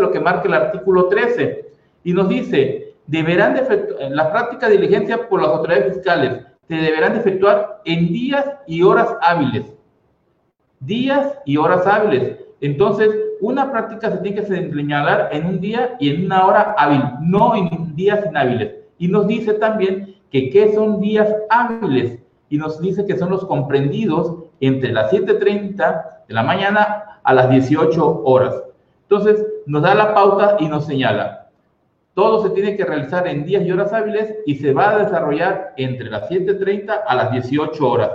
lo que marca el artículo 13 y nos dice, deberán de efectuar, la práctica de diligencia por las autoridades fiscales se deberán de efectuar en días y horas hábiles. Días y horas hábiles. Entonces, una práctica se tiene que señalar en un día y en una hora hábil, no en días inhábiles. Y nos dice también que qué son días hábiles. Y nos dice que son los comprendidos entre las 7.30 de la mañana a las 18 horas. Entonces, nos da la pauta y nos señala, todo se tiene que realizar en días y horas hábiles y se va a desarrollar entre las 7.30 a las 18 horas.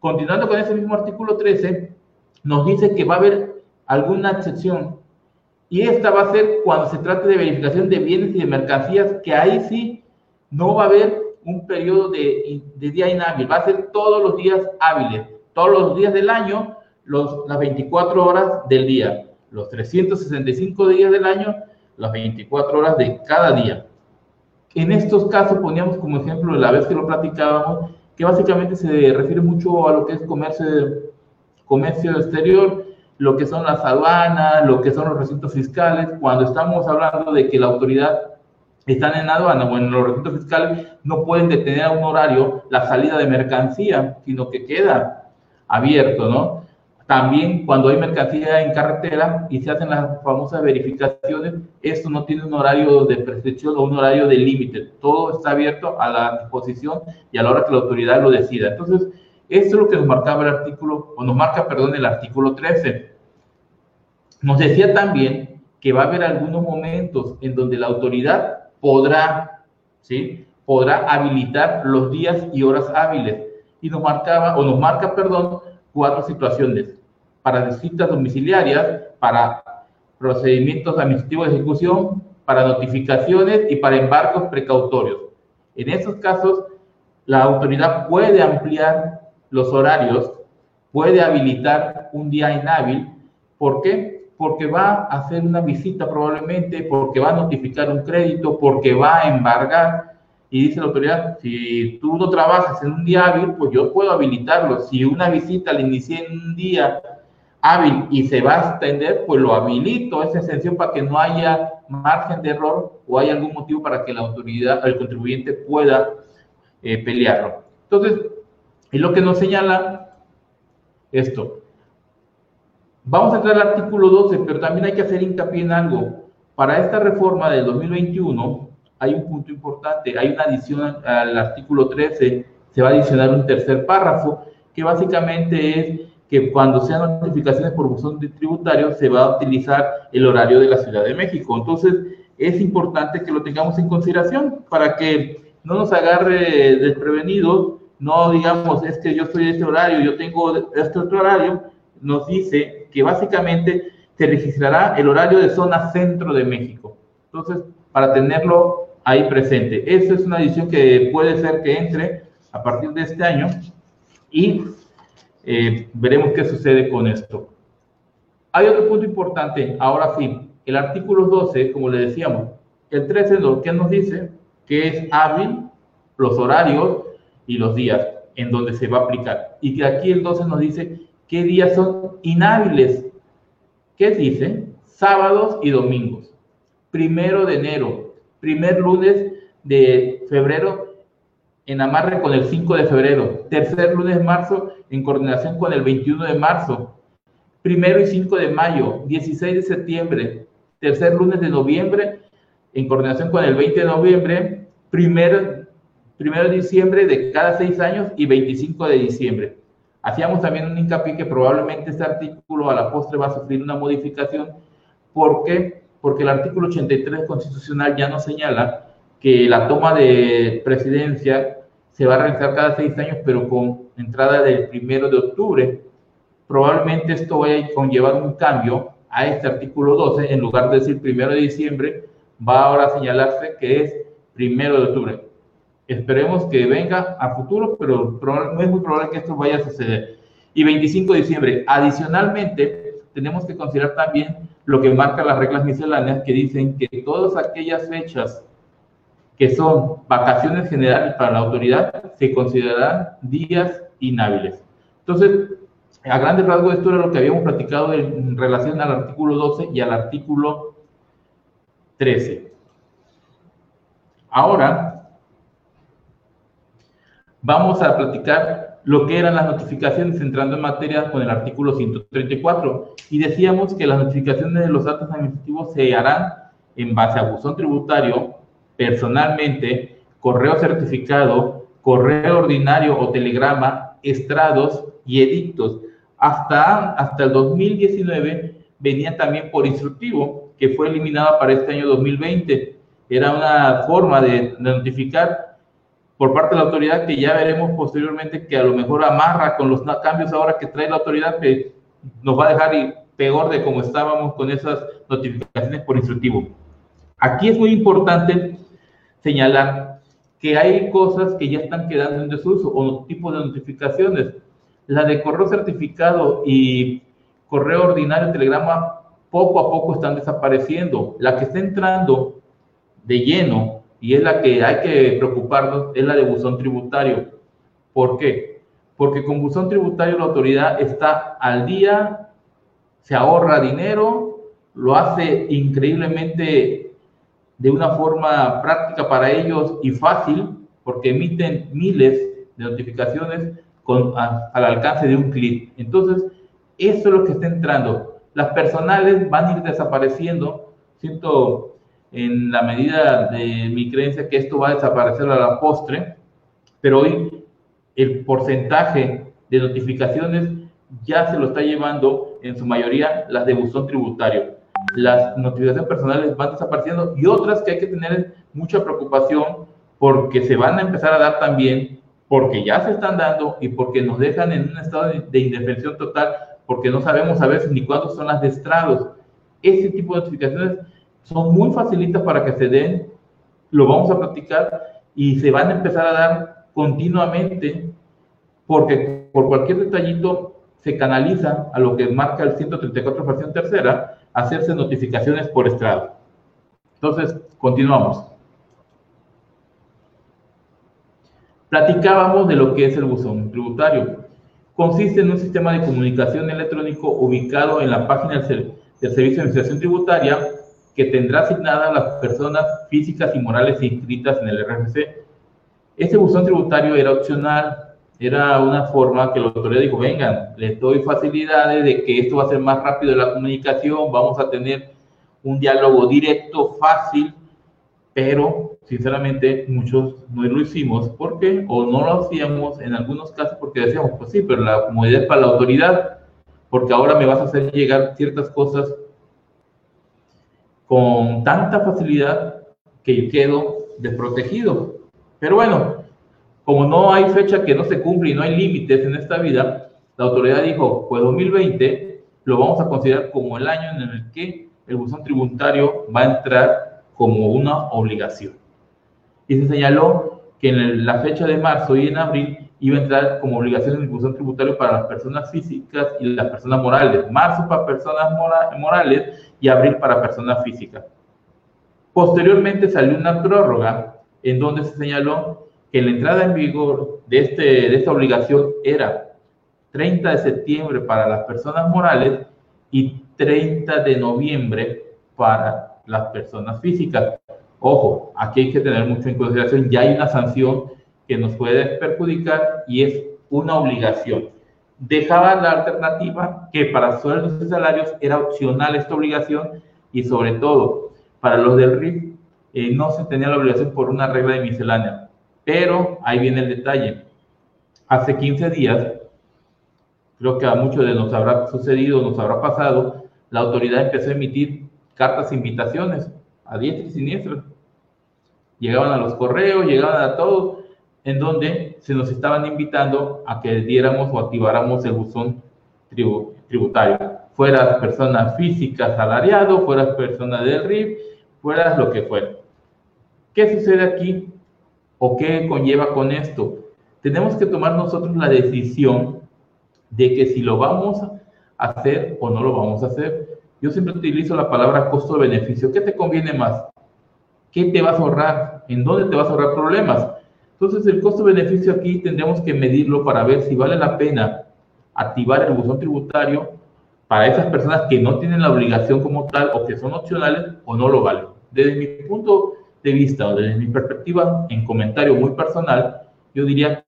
Continuando con ese mismo artículo 13, nos dice que va a haber alguna excepción y esta va a ser cuando se trate de verificación de bienes y de mercancías, que ahí sí no va a haber un periodo de, de día inhábil, va a ser todos los días hábiles, todos los días del año, las 24 horas del día los 365 días del año, las 24 horas de cada día. En estos casos poníamos como ejemplo la vez que lo platicábamos, que básicamente se refiere mucho a lo que es comercio, comercio exterior, lo que son las aduanas, lo que son los recintos fiscales, cuando estamos hablando de que la autoridad está en aduana o en los recintos fiscales, no pueden detener a un horario la salida de mercancía, sino que queda abierto, ¿no? También cuando hay mercancía en carretera y se hacen las famosas verificaciones, esto no tiene un horario de prescripción o un horario de límite. Todo está abierto a la disposición y a la hora que la autoridad lo decida. Entonces, esto es lo que nos marcaba el artículo, o nos marca, perdón, el artículo 13. Nos decía también que va a haber algunos momentos en donde la autoridad podrá, ¿sí? Podrá habilitar los días y horas hábiles. Y nos marcaba, o nos marca, perdón, cuatro situaciones para visitas domiciliarias, para procedimientos administrativos de ejecución, para notificaciones y para embargos precautorios. En esos casos, la autoridad puede ampliar los horarios, puede habilitar un día inhábil. ¿Por qué? Porque va a hacer una visita probablemente, porque va a notificar un crédito, porque va a embargar. Y dice la autoridad, si tú no trabajas en un día hábil, pues yo puedo habilitarlo. Si una visita la inicié en un día hábil y se va a extender, pues lo habilito esa extensión para que no haya margen de error o haya algún motivo para que la autoridad, el contribuyente pueda eh, pelearlo. Entonces, es lo que nos señala esto. Vamos a entrar al artículo 12, pero también hay que hacer hincapié en algo. Para esta reforma del 2021 hay un punto importante, hay una adición al artículo 13, se va a adicionar un tercer párrafo que básicamente es que cuando sean notificaciones por buzón de tributario se va a utilizar el horario de la Ciudad de México. Entonces, es importante que lo tengamos en consideración para que no nos agarre desprevenidos, no digamos, es que yo soy de este horario, yo tengo este otro horario, nos dice que básicamente se registrará el horario de zona centro de México. Entonces, para tenerlo ahí presente. Esa es una edición que puede ser que entre a partir de este año y eh, veremos qué sucede con esto. Hay otro punto importante, ahora sí, el artículo 12, como le decíamos, el 13 lo que nos dice que es hábil los horarios y los días en donde se va a aplicar. Y que aquí el 12 nos dice qué días son inhábiles. ¿Qué dice? Sábados y domingos. Primero de enero, primer lunes de febrero en amarre con el 5 de febrero, tercer lunes de marzo en coordinación con el 21 de marzo, primero y 5 de mayo, 16 de septiembre, tercer lunes de noviembre en coordinación con el 20 de noviembre, primero, primero de diciembre de cada seis años y 25 de diciembre. Hacíamos también un hincapié que probablemente este artículo a la postre va a sufrir una modificación. ¿Por qué? Porque el artículo 83 constitucional ya nos señala que la toma de presidencia se va a realizar cada seis años, pero con entrada del primero de octubre. Probablemente esto vaya a conllevar un cambio a este artículo 12, en lugar de decir primero de diciembre, va ahora a señalarse que es primero de octubre. Esperemos que venga a futuro, pero no es muy probable que esto vaya a suceder. Y 25 de diciembre. Adicionalmente, tenemos que considerar también lo que marca las reglas misceláneas que dicen que todas aquellas fechas que son vacaciones generales para la autoridad, se considerarán días inhábiles. Entonces, a grandes rasgos esto era lo que habíamos platicado en relación al artículo 12 y al artículo 13. Ahora vamos a platicar lo que eran las notificaciones entrando en materia con el artículo 134 y decíamos que las notificaciones de los actos administrativos se harán en base a buzón tributario, personalmente, correo certificado, correo ordinario o telegrama, estrados y edictos hasta, hasta el 2019 venía también por instructivo, que fue eliminada para este año 2020. Era una forma de, notificar por parte de la autoridad que ya veremos posteriormente que a lo mejor amarra con los cambios ahora que trae la autoridad que nos va a dejar peor de como estábamos con esas notificaciones por instructivo. Aquí es muy importante señalar que hay cosas que ya están quedando en desuso o tipos de notificaciones la de correo certificado y correo ordinario, telegrama, poco a poco están desapareciendo. La que está entrando de lleno y es la que hay que preocuparnos es la de buzón tributario. ¿Por qué? Porque con buzón tributario la autoridad está al día, se ahorra dinero, lo hace increíblemente de una forma práctica para ellos y fácil, porque emiten miles de notificaciones al alcance de un clic. Entonces, eso es lo que está entrando. Las personales van a ir desapareciendo. Siento en la medida de mi creencia que esto va a desaparecer a la postre, pero hoy el porcentaje de notificaciones ya se lo está llevando en su mayoría las de buzón tributario. Las notificaciones personales van desapareciendo y otras que hay que tener mucha preocupación porque se van a empezar a dar también porque ya se están dando y porque nos dejan en un estado de, indefensión total, porque no sabemos a veces ni cuándo son las de estrados. Ese tipo de notificaciones son muy facilitas para que se den, lo vamos a practicar y se van a empezar a dar continuamente, porque por cualquier detallito se canaliza a lo que marca el 134 fracción tercera, hacerse notificaciones por estrado. Entonces, continuamos. Platicábamos de lo que es el buzón tributario. Consiste en un sistema de comunicación electrónico ubicado en la página del, Servicio de Administración Tributaria que tendrá asignada a las personas físicas y morales inscritas en el RFC. Este buzón tributario era opcional, era una forma que la autoridad dijo, vengan, les doy facilidades de que esto va a ser más rápido la comunicación, vamos a tener un diálogo directo, fácil, pero sinceramente muchos no lo hicimos porque o no lo hacíamos en algunos casos porque decíamos, pues sí, pero la comodidad es para la autoridad, porque ahora me vas a hacer llegar ciertas cosas con tanta facilidad que yo quedo desprotegido. Pero bueno, como no hay fecha que no se cumple y no hay límites en esta vida, la autoridad dijo, pues 2020 lo vamos a considerar como el año en el que el buzón tributario va a entrar como una obligación. Y se señaló que en la fecha de marzo y en abril iba a entrar como obligación de discusión tributaria para las personas físicas y las personas morales. Marzo para personas morales y abril para personas físicas. Posteriormente salió una prórroga en donde se señaló que la entrada en vigor de, este, de esta obligación era 30 de septiembre para las personas morales y 30 de noviembre para las personas físicas. Ojo, aquí hay que tener mucho en consideración, ya hay una sanción que nos puede perjudicar y es una obligación. Dejaba la alternativa que para sueldos y salarios era opcional esta obligación y sobre todo para los del RIF eh, no se tenía la obligación por una regla de miscelánea. Pero ahí viene el detalle. Hace 15 días, creo que a muchos de nos habrá sucedido, nos habrá pasado, la autoridad empezó a emitir cartas invitaciones a diestra y siniestra. Llegaban a los correos, llegaban a todos, en donde se nos estaban invitando a que diéramos o activáramos el buzón tributario. Fueras persona física salariado, fueras persona del RIF, fueras lo que fuera. ¿Qué sucede aquí? ¿O qué conlleva con esto? Tenemos que tomar nosotros la decisión de que si lo vamos a hacer o no lo vamos a hacer. Yo siempre utilizo la palabra costo-beneficio. ¿Qué te conviene más? ¿Qué te vas a ahorrar? ¿En dónde te vas a ahorrar problemas? Entonces, el costo-beneficio aquí tendremos que medirlo para ver si vale la pena activar el buzón tributario para esas personas que no tienen la obligación como tal o que son opcionales o no lo valen. Desde mi punto de vista o desde mi perspectiva, en comentario muy personal, yo diría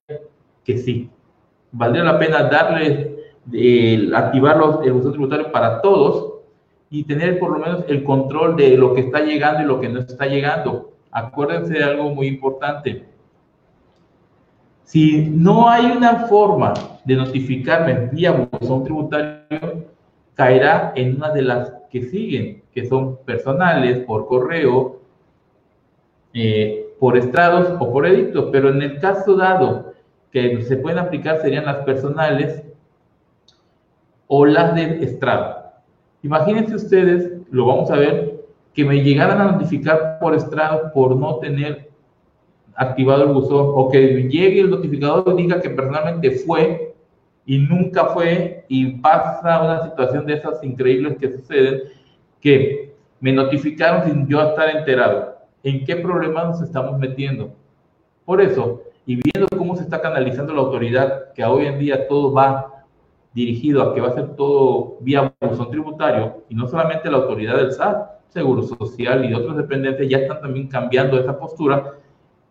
que sí. Valdría la pena darle, el, activar el buzón tributario para todos y tener por lo menos el control de lo que está llegando y lo que no está llegando. Acuérdense de algo muy importante. Si no hay una forma de notificarme vía buzón tributario, caerá en una de las que siguen, que son personales, por correo, eh, por estrados o por edicto. Pero en el caso dado que se pueden aplicar serían las personales o las de estrado. Imagínense ustedes, lo vamos a ver, que me llegaran a notificar por estrado por no tener activado el buzón o que llegue el notificador y diga que personalmente fue y nunca fue y pasa una situación de esas increíbles que suceden que me notificaron sin yo estar enterado. ¿En qué problema nos estamos metiendo? Por eso, y viendo cómo se está canalizando la autoridad, que hoy en día todo va dirigido a que va a ser todo vía buzón tributario, y no solamente la autoridad del SAT, Seguro Social y otras dependencias ya están también cambiando esa postura,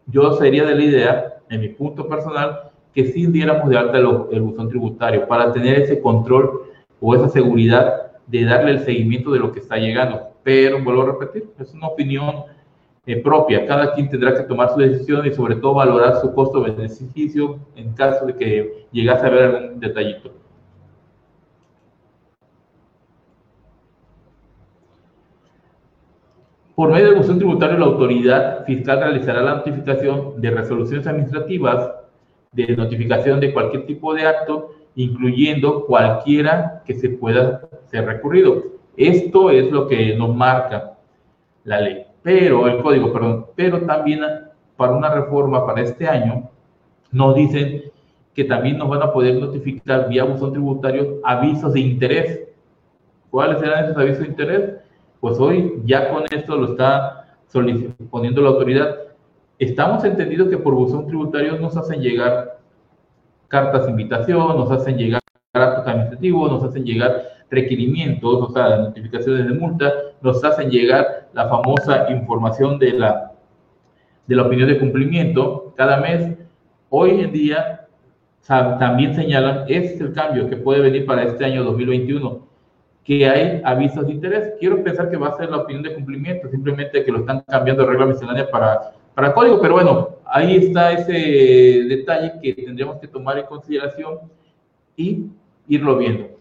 yo sería de la idea, en mi punto personal, que sí diéramos de alta el, buzón tributario para tener ese control o esa seguridad de darle el seguimiento de lo que está llegando. Pero, vuelvo a repetir, es una opinión eh, propia. Cada quien tendrá que tomar su decisión y sobre todo valorar su costo-beneficio en caso de que llegase a ver algún detallito. Por medio del buzón tributario, la autoridad fiscal realizará la notificación de resoluciones administrativas, de notificación de cualquier tipo de acto, incluyendo cualquiera que se pueda ser recurrido. Esto es lo que nos marca la ley, pero el código, perdón, pero también para una reforma para este año nos dicen que también nos van a poder notificar vía buzón tributario avisos de interés. ¿Cuáles serán esos avisos de interés? Pues hoy ya con esto lo está poniendo la autoridad. Estamos entendidos que por buzón tributario nos hacen llegar cartas de invitación, nos hacen llegar actos administrativos, nos hacen llegar requerimientos, o sea, notificaciones de multa, nos hacen llegar la famosa información de la, de la opinión de cumplimiento cada mes. Hoy en día también señalan, este es el cambio que puede venir para este año 2021 que hay avisos de interés. Quiero pensar que va a ser la opinión de cumplimiento, simplemente que lo están cambiando de regla miscelánea para, para código, pero bueno, ahí está ese detalle que tendríamos que tomar en consideración y irlo viendo.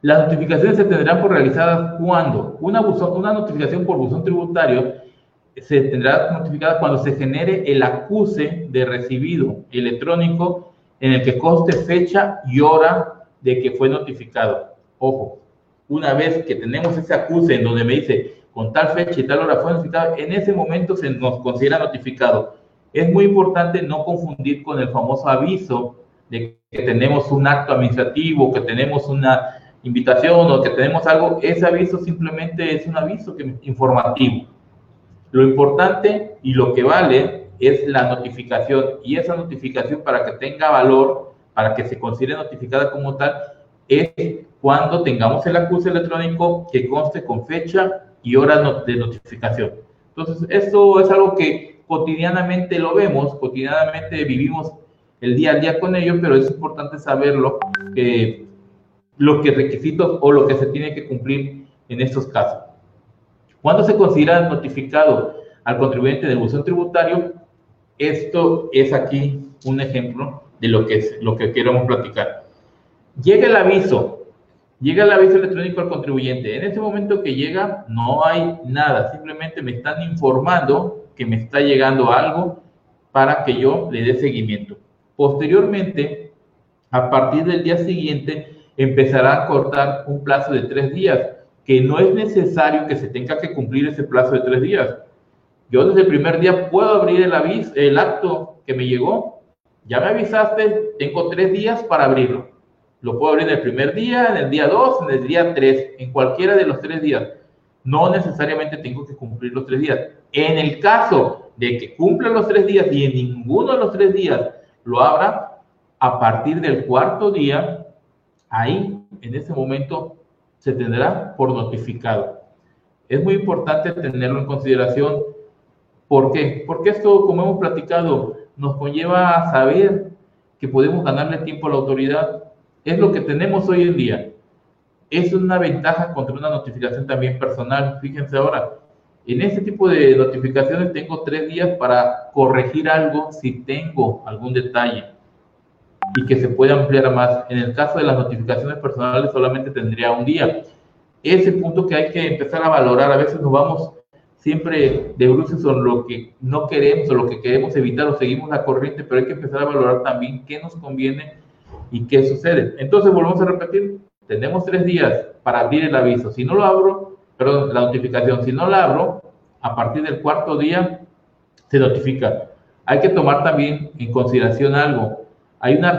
Las notificaciones se tendrán por realizadas cuando una, una notificación por buzón tributario se tendrá notificada cuando se genere el acuse de recibido electrónico en el que conste fecha y hora de que fue notificado. Ojo, una vez que tenemos ese acuse en donde me dice con tal fecha y tal hora fue notificado, en ese momento se nos considera notificado. Es muy importante no confundir con el famoso aviso de que tenemos un acto administrativo, que tenemos una invitación o que tenemos algo. Ese aviso simplemente es un aviso informativo lo importante y lo que vale es la notificación y esa notificación para que tenga valor, para que se considere notificada como tal, es cuando tengamos el acuse electrónico que conste con fecha y hora de notificación. Entonces, esto es algo que cotidianamente lo vemos, cotidianamente vivimos el día a día con ello, pero es importante saberlo, que los que requisitos o lo que se tiene que cumplir en estos casos. ¿Cuándo se considera notificado al contribuyente del buzón tributario? Esto es aquí un ejemplo de lo que, es, lo que queremos platicar. Llega el aviso, llega el aviso electrónico al contribuyente. En ese momento que llega, no hay nada, simplemente me están informando que me está llegando algo para que yo le dé seguimiento. Posteriormente, a partir del día siguiente, empezará a cortar un plazo de tres días que no es necesario que se tenga que cumplir ese plazo de tres días. Yo desde el primer día puedo abrir el, aviso, el acto que me llegó. Ya me avisaste, tengo tres días para abrirlo. Lo puedo abrir en el primer día, en el día dos, en el día tres, en cualquiera de los tres días. No necesariamente tengo que cumplir los tres días. En el caso de que cumpla los tres días y en ninguno de los tres días lo abra, a partir del cuarto día, ahí, en ese momento, se tendrá por notificado. Es muy importante tenerlo en consideración. ¿Por qué? Porque esto, como hemos platicado, nos conlleva a saber que podemos ganarle tiempo a la autoridad. Es lo que tenemos hoy en día. Es una ventaja contra una notificación también personal. Fíjense ahora, en este tipo de notificaciones tengo tres días para corregir algo si tengo algún detalle y que se pueda ampliar más. En el caso de las notificaciones personales solamente tendría un día. Ese punto que hay que empezar a valorar. A veces nos vamos siempre de bruces sobre lo que no queremos o lo que queremos evitar o seguimos la corriente, pero hay que empezar a valorar también qué nos conviene y qué sucede. Entonces, volvemos a repetir, tenemos tres días para abrir el aviso. Si no lo abro, perdón, la notificación, si no la abro, a partir del cuarto día se notifica. Hay que tomar también en consideración algo. Hay una